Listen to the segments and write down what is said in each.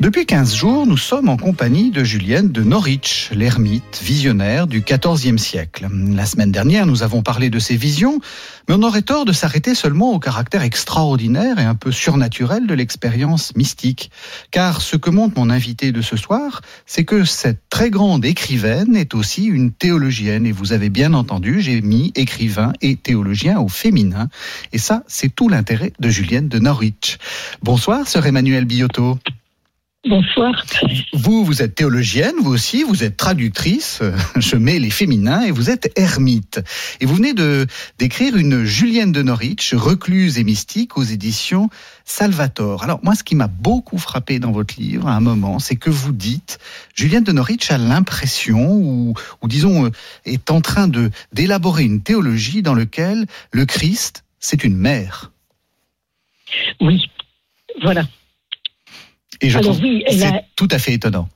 Depuis 15 jours, nous sommes en compagnie de Julienne de Norwich, l'ermite visionnaire du XIVe siècle. La semaine dernière, nous avons parlé de ses visions, mais on aurait tort de s'arrêter seulement au caractère extraordinaire et un peu surnaturel de l'expérience mystique. Car ce que montre mon invité de ce soir, c'est que cette très grande écrivaine est aussi une théologienne. Et vous avez bien entendu, j'ai mis écrivain et théologien au féminin. Et ça, c'est tout l'intérêt de Julienne de Norwich. Bonsoir, sœur Emmanuel Biotto. Bonsoir. Vous, vous êtes théologienne, vous aussi, vous êtes traductrice, euh, je mets les féminins, et vous êtes ermite. Et vous venez de d'écrire une Julienne de Norwich, recluse et mystique, aux éditions Salvatore. Alors moi, ce qui m'a beaucoup frappé dans votre livre, à un moment, c'est que vous dites, Julienne de Norwich a l'impression, ou, ou disons, euh, est en train de d'élaborer une théologie dans laquelle le Christ, c'est une mère. Oui, voilà. Et je Alors trouve oui, c'est a- tout à fait étonnant.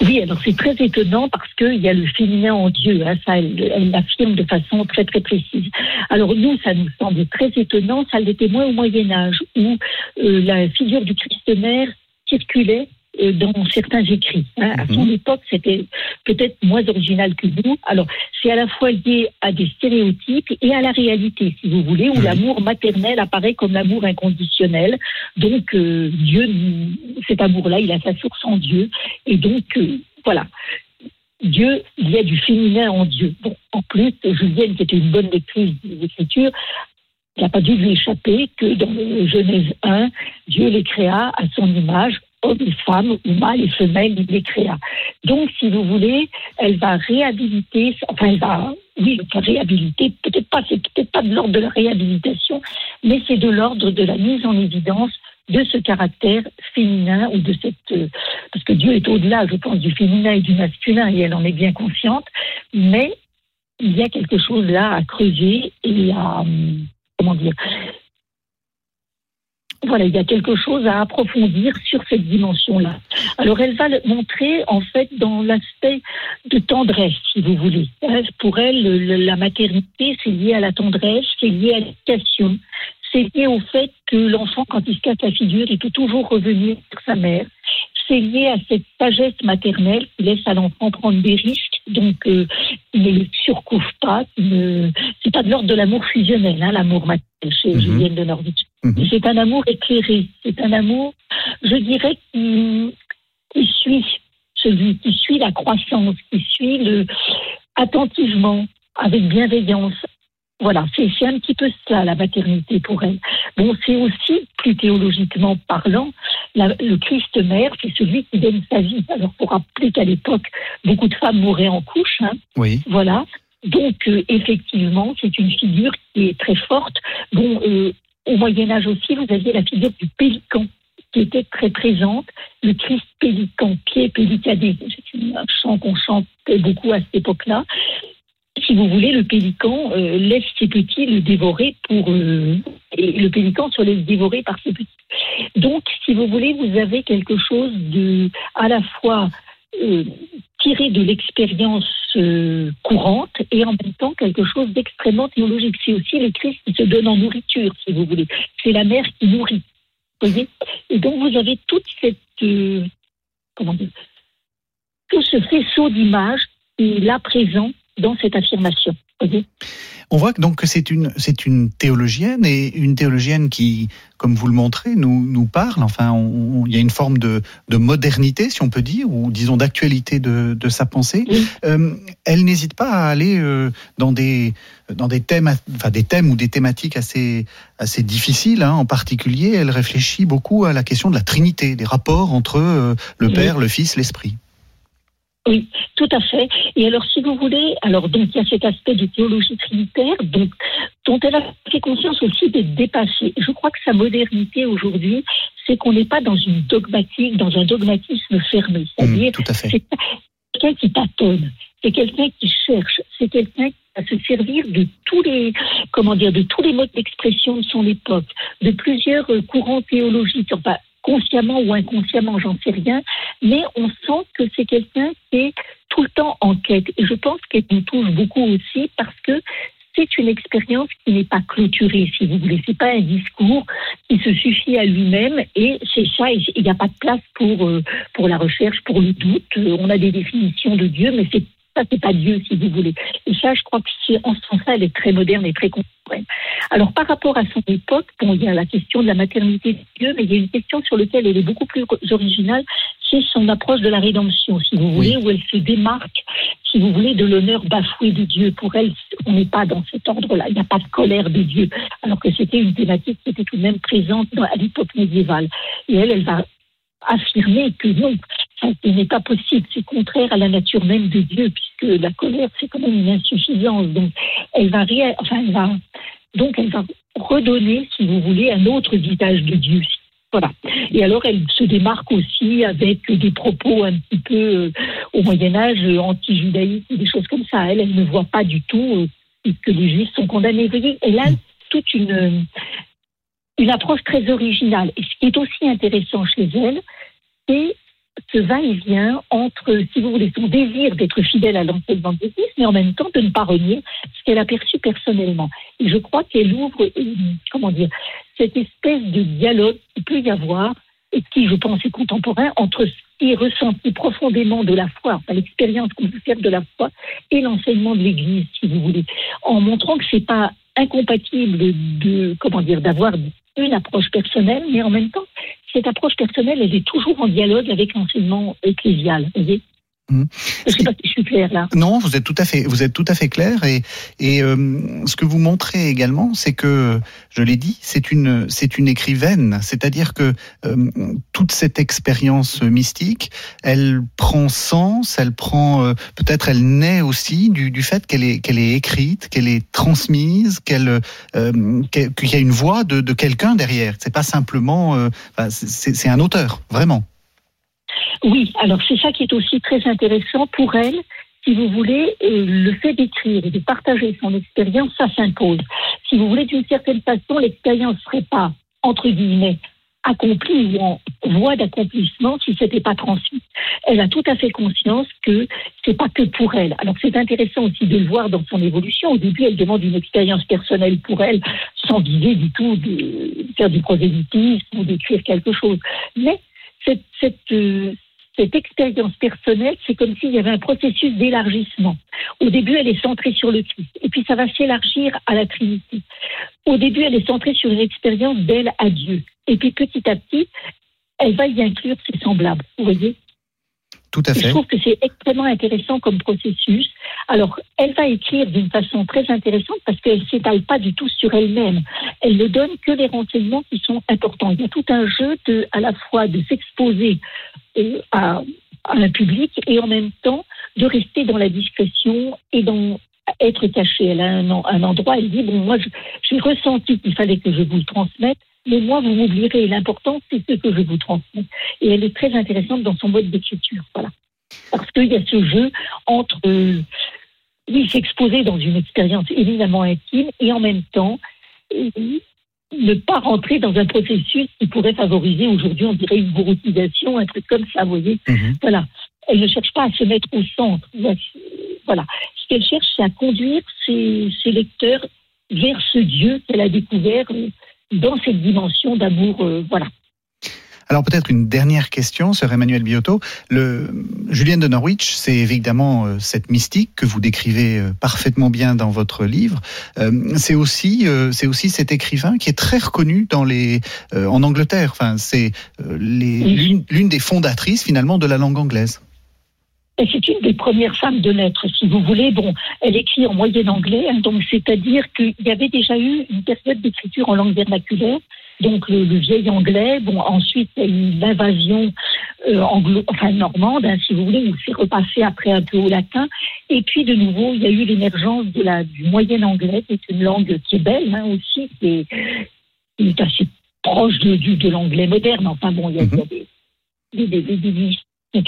Oui, alors c'est très étonnant parce qu'il y a le féminin en Dieu, hein, ça elle l'affirme de façon très très précise. Alors nous, ça nous semble très étonnant, ça l'était moins au Moyen Âge, où euh, la figure du Christ mère circulait dans certains écrits. hein. À son époque, c'était peut-être moins original que nous. Alors, c'est à la fois lié à des stéréotypes et à la réalité, si vous voulez, où Oui. l'amour maternel apparaît comme l'amour inconditionnel. Donc, euh, Dieu, cet amour-là, il a sa source en Dieu. Et donc, euh, voilà. Dieu, il y a du féminin en Dieu. Bon, en plus, Julienne, qui était une bonne lectrice des Écritures, il n'a pas dû lui échapper que dans Genèse 1, Dieu les créa à son image, hommes et femmes, ou mâles et femelles, il les créa. Donc, si vous voulez, elle va réhabiliter, enfin, elle va, oui, réhabiliter, peut-être pas, c'est peut-être pas de l'ordre de la réhabilitation, mais c'est de l'ordre de la mise en évidence de ce caractère féminin ou de cette euh, parce que Dieu est au-delà, je pense, du féminin et du masculin et elle en est bien consciente, mais il y a quelque chose là à creuser et à hum, comment dire voilà, il y a quelque chose à approfondir sur cette dimension-là. Alors, elle va le montrer, en fait, dans l'aspect de tendresse, si vous voulez. Hein, Pour elle, le- le- la maternité, c'est lié à la tendresse, c'est lié à l'éducation, c'est lié au fait que l'enfant, quand il se casse la figure, il peut toujours revenir sur sa mère. C'est lié à cette sagesse maternelle qui laisse à l'enfant prendre des risques, donc euh, il ne le surcouvre pas. ne- C'est pas de l'ordre de l'amour fusionnel, hein, l'amour maternel chez Mhm. Julienne de Norwich. Mhm. C'est un amour éclairé, c'est un amour, je dirais, qui, qui suit celui qui suit la croissance, qui suit le attentivement, avec bienveillance. Voilà, c'est c'est un petit peu ça la maternité pour elle. Bon, c'est aussi plus théologiquement parlant, la- le Christ mère, c'est celui qui donne sa vie. Alors pour rappeler qu'à l'époque, beaucoup de femmes mouraient en couche, hein, Oui. voilà. Donc, euh, effectivement, c'est une figure qui est très forte. Bon, euh, au Moyen Âge aussi, vous aviez la figure du pélican qui était très présente. Le Christ pélican, pied pélicadé, c'est une- un chant qu'on chantait beaucoup à cette époque-là. Si vous voulez, le pélican euh, laisse ses petits le dévorer pour... euh, et le pélican se laisse dévorer par ses petits. Donc, si vous voulez, vous avez quelque chose de à la fois euh, tiré de l'expérience courante et en même temps quelque chose d'extrêmement théologique. C'est aussi le Christ qui se donne en nourriture, si vous voulez. C'est la mère qui nourrit. Vous voyez Et donc vous avez tout ce faisceau d'images qui est là présent dans cette affirmation. Voyez On voit que donc que c'est une c'est une théologienne et une théologienne qui, comme vous le montrez, nous nous parle. Enfin, on- on- il y a une forme de, de modernité, si on peut dire, ou disons d'actualité de, de sa pensée. Oui. Euh, elle n'hésite pas à aller euh, dans des dans des thèmes, enfin des thèmes ou des thématiques assez assez difficiles. hein. En particulier, elle réfléchit beaucoup à la question de la Trinité, des rapports entre euh, le Oui. Père, le Fils, l'Esprit. Oui, tout à fait. Et alors, si vous voulez, alors donc il y a cet aspect de théologie trinitaire, donc dont elle a fait conscience aussi d'être dépassée. Je crois que sa modernité aujourd'hui, c'est qu'on n'est pas dans une dogmatique, dans un dogmatisme fermé. C'est-à-dire, mmh, c'est quelqu'un qui tâtonne, c'est quelqu'un qui cherche, c'est quelqu'un qui va se servir de tous les, comment dire, de tous les modes d'expression de son époque, de plusieurs courants théologiques. Enfin, consciemment ou inconsciemment, j'en sais rien, mais on sent que c'est quelqu'un qui est tout le temps en quête. Et je pense qu'elle nous touche beaucoup aussi parce que c'est une expérience qui n'est pas clôturée, si vous voulez. C'est pas un discours qui se suffit à lui-même et c'est ça. Il n'y a pas de place pour euh, pour la recherche, pour le doute. On a des définitions de Dieu, mais c'est ça, c'est pas Dieu, si vous voulez. Et ça, je crois que c'est en ce sens-là, elle est très moderne et très contemporaine. Alors, par rapport à son époque, bon, il y a la question de la maternité de Dieu, mais il y a une question sur laquelle elle est beaucoup plus originale, c'est son approche de la rédemption, si vous voulez, où elle se démarque, si vous voulez, de l'honneur bafoué de Dieu. Pour elle, on n'est pas dans cet ordre-là. Il n'y a pas de colère de Dieu, alors que c'était une thématique qui était tout de même présente à l'époque médiévale. Et elle, elle va affirmer que non, ce n'est pas possible, c'est contraire à la nature même de Dieu, puisque la colère, c'est quand même une insuffisance. Donc, elle va, redonner, si vous voulez, un autre visage de Dieu. Voilà. Et alors, elle se démarque aussi avec des propos un petit peu euh, au Moyen Âge anti-judaïstes, des choses comme ça. Elle, elle ne voit pas du tout euh, que les Juifs sont condamnés. Vous voyez, elle a toute une une approche très originale. Et ce qui est aussi intéressant chez elle, c'est ce va-et-vient entre, si vous voulez, son désir d'être fidèle à l'enseignement de l'Église, mais en même temps de ne pas renier ce qu'elle a perçu personnellement. Et je crois qu'elle ouvre, comment dire, cette espèce de dialogue qui peut y avoir, et qui, je pense, est contemporain, entre ce qui est ressenti profondément de la foi, enfin, l'expérience qu'on peut faire de la foi, et l'enseignement de l'Église, si vous voulez, en montrant que c'est pas incompatible de, comment dire, d'avoir une approche personnelle, mais en même temps, cette approche personnelle, elle est toujours en dialogue avec l'enseignement ecclésial. Mmh. Je sais pas si je suis là. Non, vous êtes tout à fait, vous êtes tout à fait clair et et euh, ce que vous montrez également, c'est que je l'ai dit, c'est une c'est une écrivaine, c'est-à-dire que euh, toute cette expérience mystique, elle prend sens, elle prend euh, peut-être elle naît aussi du, du fait qu'elle est qu'elle est écrite, qu'elle est transmise, qu'elle qu'il y a une voix de, de quelqu'un derrière. C'est pas simplement, c'est un auteur vraiment. Oui, alors c'est ça qui est aussi très intéressant pour elle. Si vous voulez, le fait d'écrire et de partager son expérience, ça s'impose. Si vous voulez, d'une certaine façon, l'expérience ne serait pas, entre guillemets, accomplie ou en voie d'accomplissement si c'était pas transmis. Elle a tout à fait conscience que c'est pas que pour elle. Alors c'est intéressant aussi de le voir dans son évolution. Au début, elle demande une expérience personnelle pour elle, sans viser du tout de faire du prosélytisme ou d'écrire quelque chose. Mais cette, cette, euh, cette expérience personnelle, c'est comme s'il y avait un processus d'élargissement. Au début, elle est centrée sur le Christ, et puis ça va s'élargir à la Trinité. Au début, elle est centrée sur une expérience d'elle à Dieu, et puis petit à petit, elle va y inclure ses semblables. Vous voyez? Tout à fait. Je trouve que c'est extrêmement intéressant comme processus. Alors, elle va écrire d'une façon très intéressante parce qu'elle ne s'étale pas du tout sur elle-même. Elle ne donne que les renseignements qui sont importants. Il y a tout un jeu de, à la fois de s'exposer euh, à, un public et en même temps de rester dans la discrétion et dans être cachée. Elle a un, un endroit, elle dit, bon, moi, j'ai ressenti qu'il fallait que je vous le transmette, mais moi, vous m'oublierez. L'important, c'est ce que je vous transmets. Et elle est très intéressante dans son mode d'écriture. Voilà. Parce qu'il y a ce jeu entre, euh, oui, s'exposer dans une expérience évidemment intime et en même temps, euh, ne pas rentrer dans un processus qui pourrait favoriser aujourd'hui, on dirait une gouroutisation, un truc comme ça, vous voyez. Mhm. Voilà. Elle ne cherche pas à se mettre au centre. Voilà. Ce qu'elle cherche, c'est à conduire ses, ses lecteurs vers ce Dieu qu'elle a découvert euh, dans cette dimension d'amour. Euh, voilà. Alors peut-être une dernière question, sur Emmanuel Biotto. Le Julienne de Norwich, c'est évidemment euh, cette mystique que vous décrivez euh, parfaitement bien dans votre livre. c'est aussi c'est aussi cet écrivain qui est très reconnu dans les en Angleterre. Enfin, c'est l'une des fondatrices finalement de la langue anglaise. Et c'est une des premières femmes de lettres, si vous voulez. Bon, elle écrit en moyen anglais, hein, donc c'est-à-dire qu'il y avait déjà eu une période d'écriture en langue vernaculaire, donc le, vieil anglais. Bon, ensuite il y a eu l'invasion euh, anglo, enfin normande, hein, si vous voulez, où c'est repassé après un peu au latin. Et puis de nouveau, il y a eu l'émergence de la du moyen anglais, qui est une langue qui est belle hein, aussi, qui est, qui est assez proche de, de l'anglais moderne. Enfin bon, il y a, il y a des, des, des- des- des-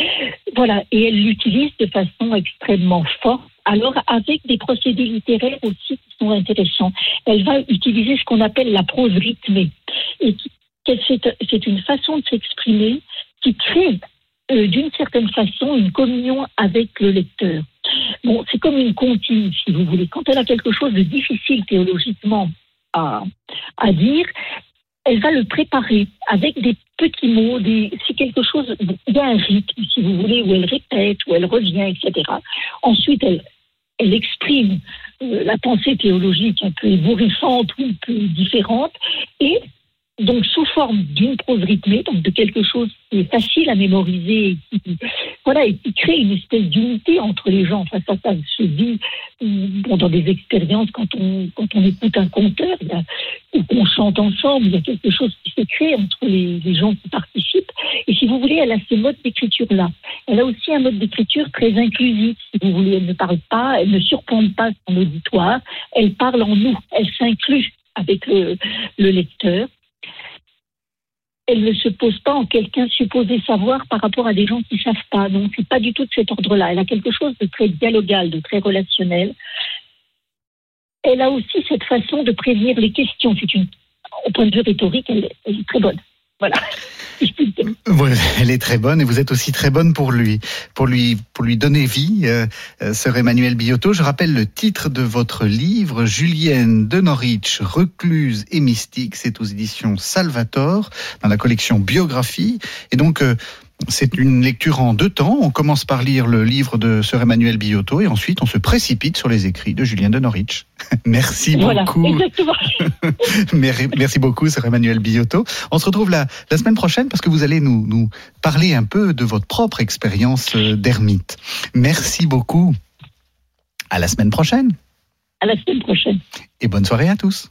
voilà, et elle l'utilise de façon extrêmement forte. Alors, avec des procédés littéraires aussi qui sont intéressants. Elle va utiliser ce qu'on appelle la prose rythmée. Et c'est une façon de s'exprimer qui crée euh, d'une certaine façon une communion avec le lecteur. Bon, c'est comme une comptine, si vous voulez. Quand elle a quelque chose de difficile théologiquement à, à dire, elle va le préparer avec des petits mots, des, c'est quelque chose, il y a un rythme, si vous voulez, où elle répète, où elle revient, etc. Ensuite, elle, elle exprime euh, la pensée théologique un peu ébouriffante ou un peu différente, et donc sous forme d'une prose rythmée, donc de quelque chose qui est facile à mémoriser, et qui, voilà, et qui crée une espèce d'unité entre les gens. Enfin, ça, ça se vit euh, bon, dans des expériences quand on, quand on écoute un conteur, ou qu'on chante ensemble, il y a quelque chose qui se crée entre les, les gens qui participent. Et si vous voulez, elle a ce mode d'écriture-là. Elle a aussi un mode d'écriture très inclusif, si vous voulez. Elle ne parle pas, elle ne surplombe pas son auditoire, elle parle en nous, elle s'inclut avec le, le lecteur. Elle ne se pose pas en quelqu'un supposé savoir par rapport à des gens qui ne savent pas. Donc, c'est pas du tout de cet ordre-là. Elle a quelque chose de très dialogal, de très relationnel. Elle a aussi cette façon de prévenir les questions. C'est une, au point de vue rhétorique, elle, elle est très bonne. Voilà. Elle est très bonne et vous êtes aussi très bonne pour lui, pour lui, pour lui donner vie, euh, euh, sœur Emmanuel Biotto. Je rappelle le titre de votre livre, Julienne de Norwich, recluse et mystique. C'est aux éditions Salvator, dans la collection Biographie. Et donc, euh, c'est une lecture en deux temps. On commence par lire le livre de sœur Emmanuel Biotto et ensuite on se précipite sur les écrits de Julienne de Norwich. Merci Voilà, beaucoup. exactement. Merci beaucoup, Sir Emmanuel Biotto. On se retrouve la, la semaine prochaine parce que vous allez nous, nous parler un peu de votre propre expérience euh, d'ermite. Merci beaucoup. À la semaine prochaine À la semaine prochaine. et bonne soirée à tous.